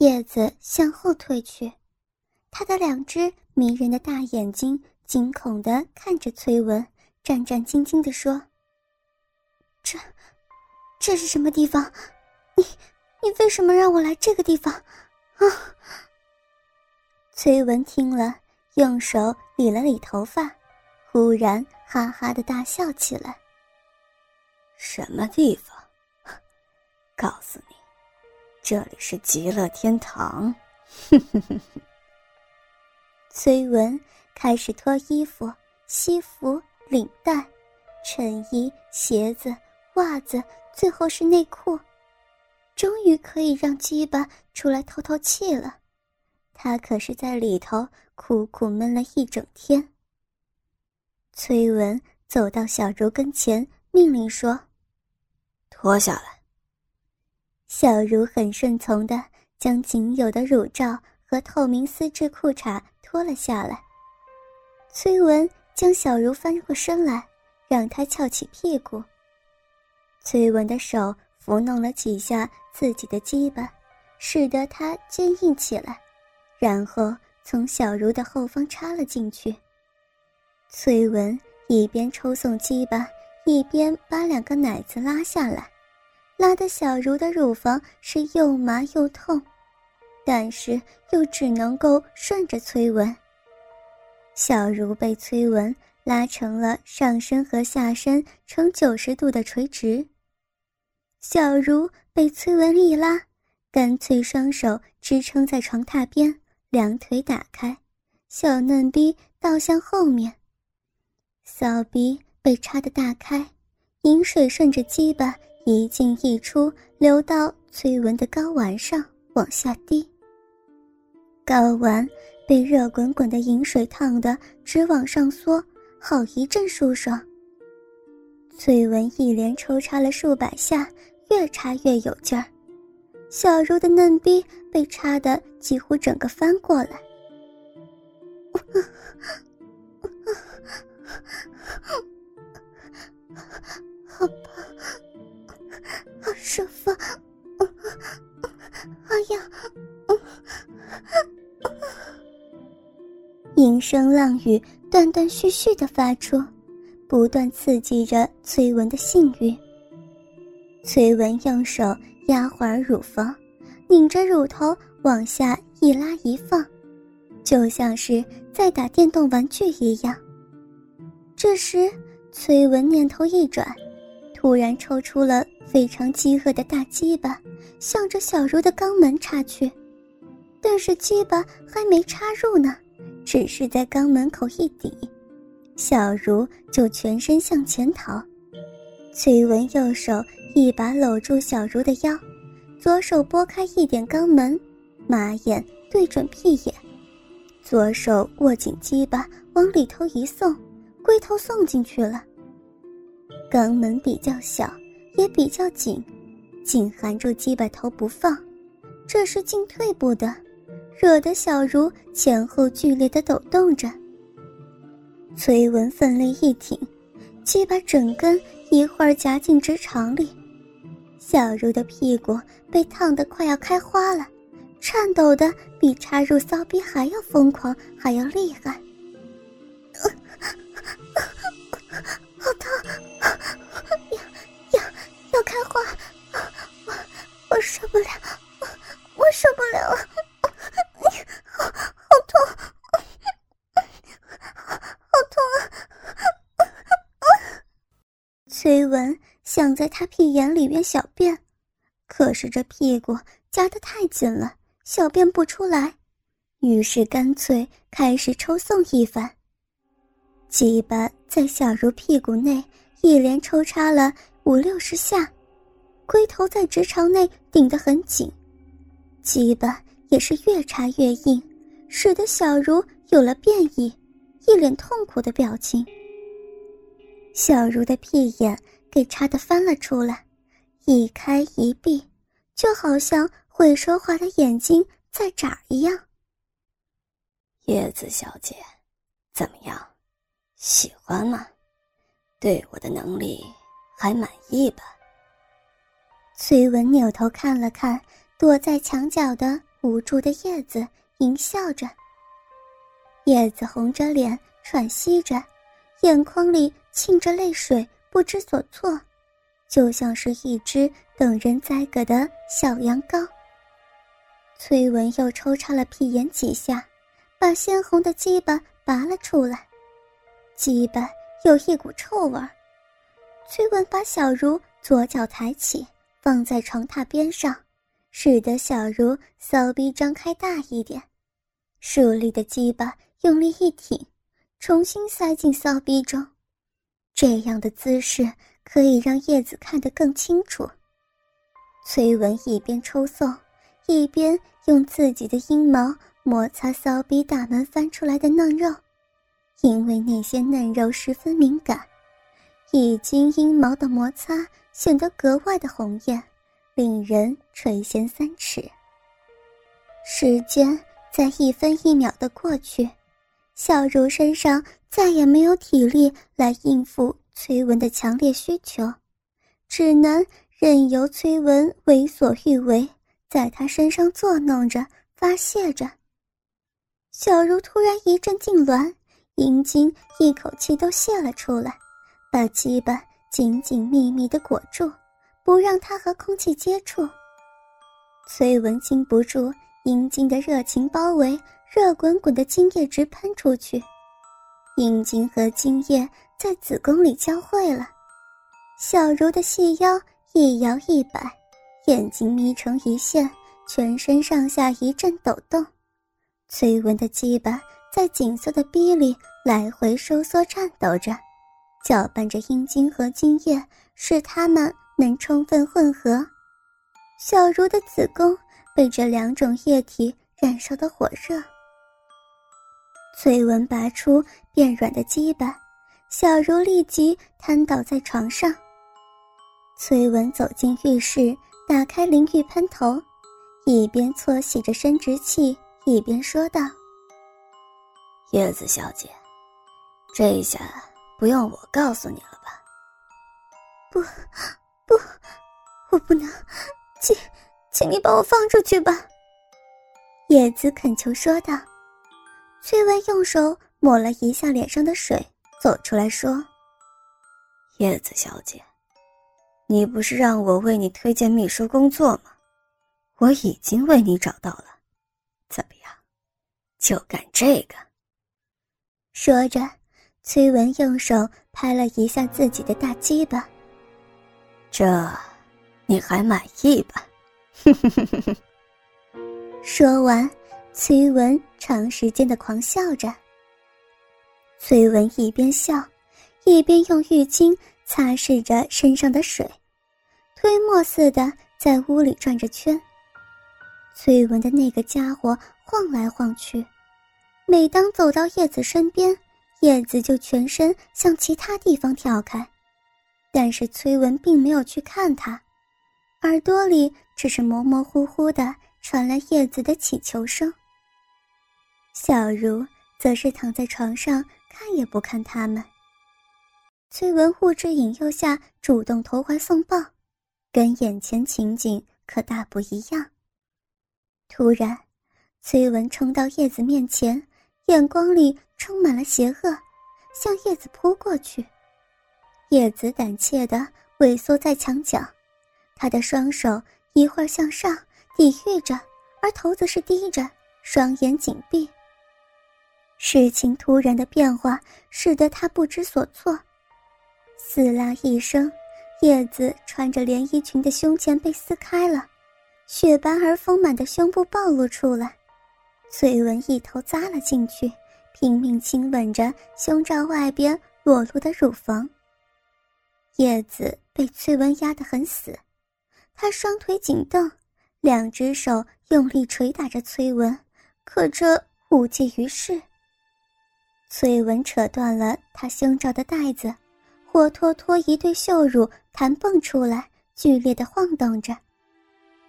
叶子向后退去，他的两只迷人的大眼睛惊恐地看着崔文，战战兢兢地说：“这，这是什么地方？你，你为什么让我来这个地方？啊！”崔文听了，用手理了理头发，忽然哈哈的大笑起来。什么地方？告诉你，这里是极乐天堂。崔文开始脱衣服、西服、领带、衬衣、鞋子、袜子，最后是内裤，终于可以让鸡巴出来透透气了。他可是在里头苦苦闷了一整天。崔文走到小柔跟前，命令说。脱下来。小茹很顺从的将仅有的乳罩和透明丝质裤衩脱了下来。崔文将小茹翻过身来，让她翘起屁股。崔文的手抚弄了几下自己的鸡巴，使得她坚硬起来，然后从小茹的后方插了进去。崔文一边抽送鸡巴。一边把两个奶子拉下来，拉的小茹的乳房是又麻又痛，但是又只能够顺着崔文。小茹被崔文拉成了上身和下身呈九十度的垂直。小茹被崔文一拉，干脆双手支撑在床榻边，两腿打开，小嫩逼倒向后面，小鼻。被插得大开，饮水顺着鸡巴一进一出，流到崔文的睾丸上往下滴。睾丸被热滚滚的饮水烫得直往上缩，好一阵舒爽。崔文一连抽插了数百下，越插越有劲儿，小茹的嫩逼被插得几乎整个翻过来。好棒，好舒服，好痒，银声浪语断断续续的发出，不断刺激着崔文的性欲。崔文用手压环乳房，拧着乳头往下一拉一放，就像是在打电动玩具一样。这时。崔文念头一转，突然抽出了非常饥饿的大鸡巴，向着小茹的肛门插去。但是鸡巴还没插入呢，只是在肛门口一抵，小茹就全身向前逃。崔文右手一把搂住小茹的腰，左手拨开一点肛门，马眼对准屁眼，左手握紧鸡巴往里头一送。龟头送进去了。肛门比较小，也比较紧，紧含住鸡巴头不放，这是进退不得，惹得小茹前后剧烈的抖动着。崔文奋力一挺，鸡巴整根一会儿夹进直肠里，小茹的屁股被烫得快要开花了，颤抖的比插入骚逼还要疯狂，还要厉害。要开花，我我受不了，我我受不了了，好好痛，好痛啊！崔文想在他屁眼里面小便，可是这屁股夹得太紧了，小便不出来，于是干脆开始抽送一番。鸡巴在小茹屁股内一连抽插了五六十下，龟头在直肠内顶得很紧，鸡巴也是越插越硬，使得小茹有了变异，一脸痛苦的表情。小茹的屁眼给插得翻了出来，一开一闭，就好像会说话的眼睛在眨一样。叶子小姐，怎么样？喜欢吗？对我的能力还满意吧？崔文扭头看了看躲在墙角的无助的叶子淫笑着。叶子红着脸喘息着，眼眶里沁着泪水，不知所措，就像是一只等人宰割的小羊羔。崔文又抽插了屁眼几下，把鲜红的鸡巴拔了出来，鸡巴有一股臭味儿。崔文把小茹左脚抬起，放在床榻边上，使得小茹骚逼张开大一点，竖立的鸡巴用力一挺，重新塞进骚逼中。这样的姿势可以让叶子看得更清楚。崔文一边抽送，一边用自己的阴毛摩擦骚逼大门翻出来的嫩肉，因为那些嫩肉十分敏感。已经阴毛的摩擦显得格外的红艳，令人垂涎三尺。时间在一分一秒的过去，小茹身上再也没有体力来应付崔文的强烈需求，只能任由崔文为所欲为，在他身上作弄着发泄着。小茹突然一阵痉挛，阴茎一口气都泄了出来。把鸡巴紧紧密密的裹住，不让它和空气接触。崔文经不住阴茎的热情包围，热滚滚的精液直喷出去，阴茎和精液在子宫里交汇了。小柔的细腰一摇一摆，眼睛眯成一线，全身上下一阵抖动。崔文的鸡巴在紧缩的逼里来回收缩颤抖着。搅拌着阴茎和精液，使它们能充分混合。小茹的子宫被这两种液体燃烧的火热。崔文拔出变软的鸡巴，小茹立即瘫倒在床上。崔文走进浴室，打开淋浴喷头，一边搓洗着生殖器，一边说道：“叶子小姐，这下……”不用我告诉你了吧？不，不，我不能，请，请你把我放出去吧。叶子恳求说道。崔文用手抹了一下脸上的水，走出来说：“叶子小姐，你不是让我为你推荐秘书工作吗？我已经为你找到了，怎么样？就干这个。”说着。崔文用手拍了一下自己的大鸡巴，这，你还满意吧？说完，崔文长时间的狂笑着。崔文一边笑，一边用浴巾擦拭着身上的水，推磨似的在屋里转着圈。崔文的那个家伙晃来晃去，每当走到叶子身边。叶子就全身向其他地方跳开，但是崔文并没有去看他，耳朵里只是模模糊糊的传来叶子的乞求声。小茹则是躺在床上看也不看他们。崔文物质引诱下主动投怀送抱，跟眼前情景可大不一样。突然，崔文冲到叶子面前。眼光里充满了邪恶，向叶子扑过去。叶子胆怯的萎缩在墙角，他的双手一会儿向上抵御着，而头则是低着，双眼紧闭。事情突然的变化使得他不知所措。撕拉一声，叶子穿着连衣裙的胸前被撕开了，雪白而丰满的胸部暴露出来。崔文一头扎了进去，拼命亲吻着胸罩外边裸露的乳房。叶子被崔文压得很死，他双腿紧蹬，两只手用力捶打着崔文，可这无济于事。崔文扯断了他胸罩的带子，活脱脱一对秀乳弹蹦出来，剧烈的晃动着。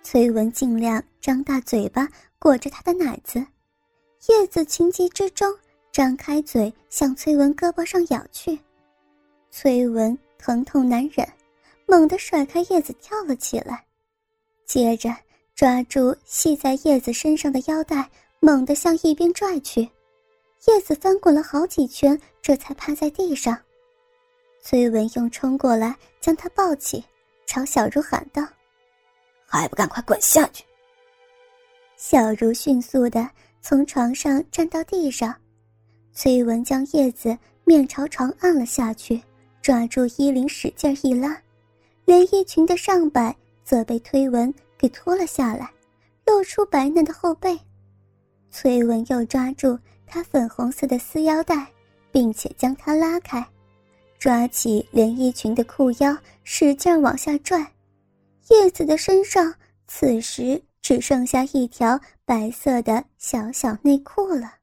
崔文尽量张大嘴巴。裹着他的奶子，叶子情急之中张开嘴向崔文胳膊上咬去，崔文疼痛难忍，猛地甩开叶子跳了起来，接着抓住系在叶子身上的腰带，猛地向一边拽去。叶子翻滚了好几圈，这才趴在地上。崔文用冲过来将他抱起，朝小茹喊道：“还不赶快滚下去！”小茹迅速的从床上站到地上，崔文将叶子面朝床按了下去，抓住衣领使劲一拉，连衣裙的上摆则被推文给脱了下来，露出白嫩的后背。崔文又抓住。他粉红色的丝腰带，并且将它拉开，抓起连衣裙的裤腰，使劲往下拽。叶子的身上此时只剩下一条白色的小小内裤了。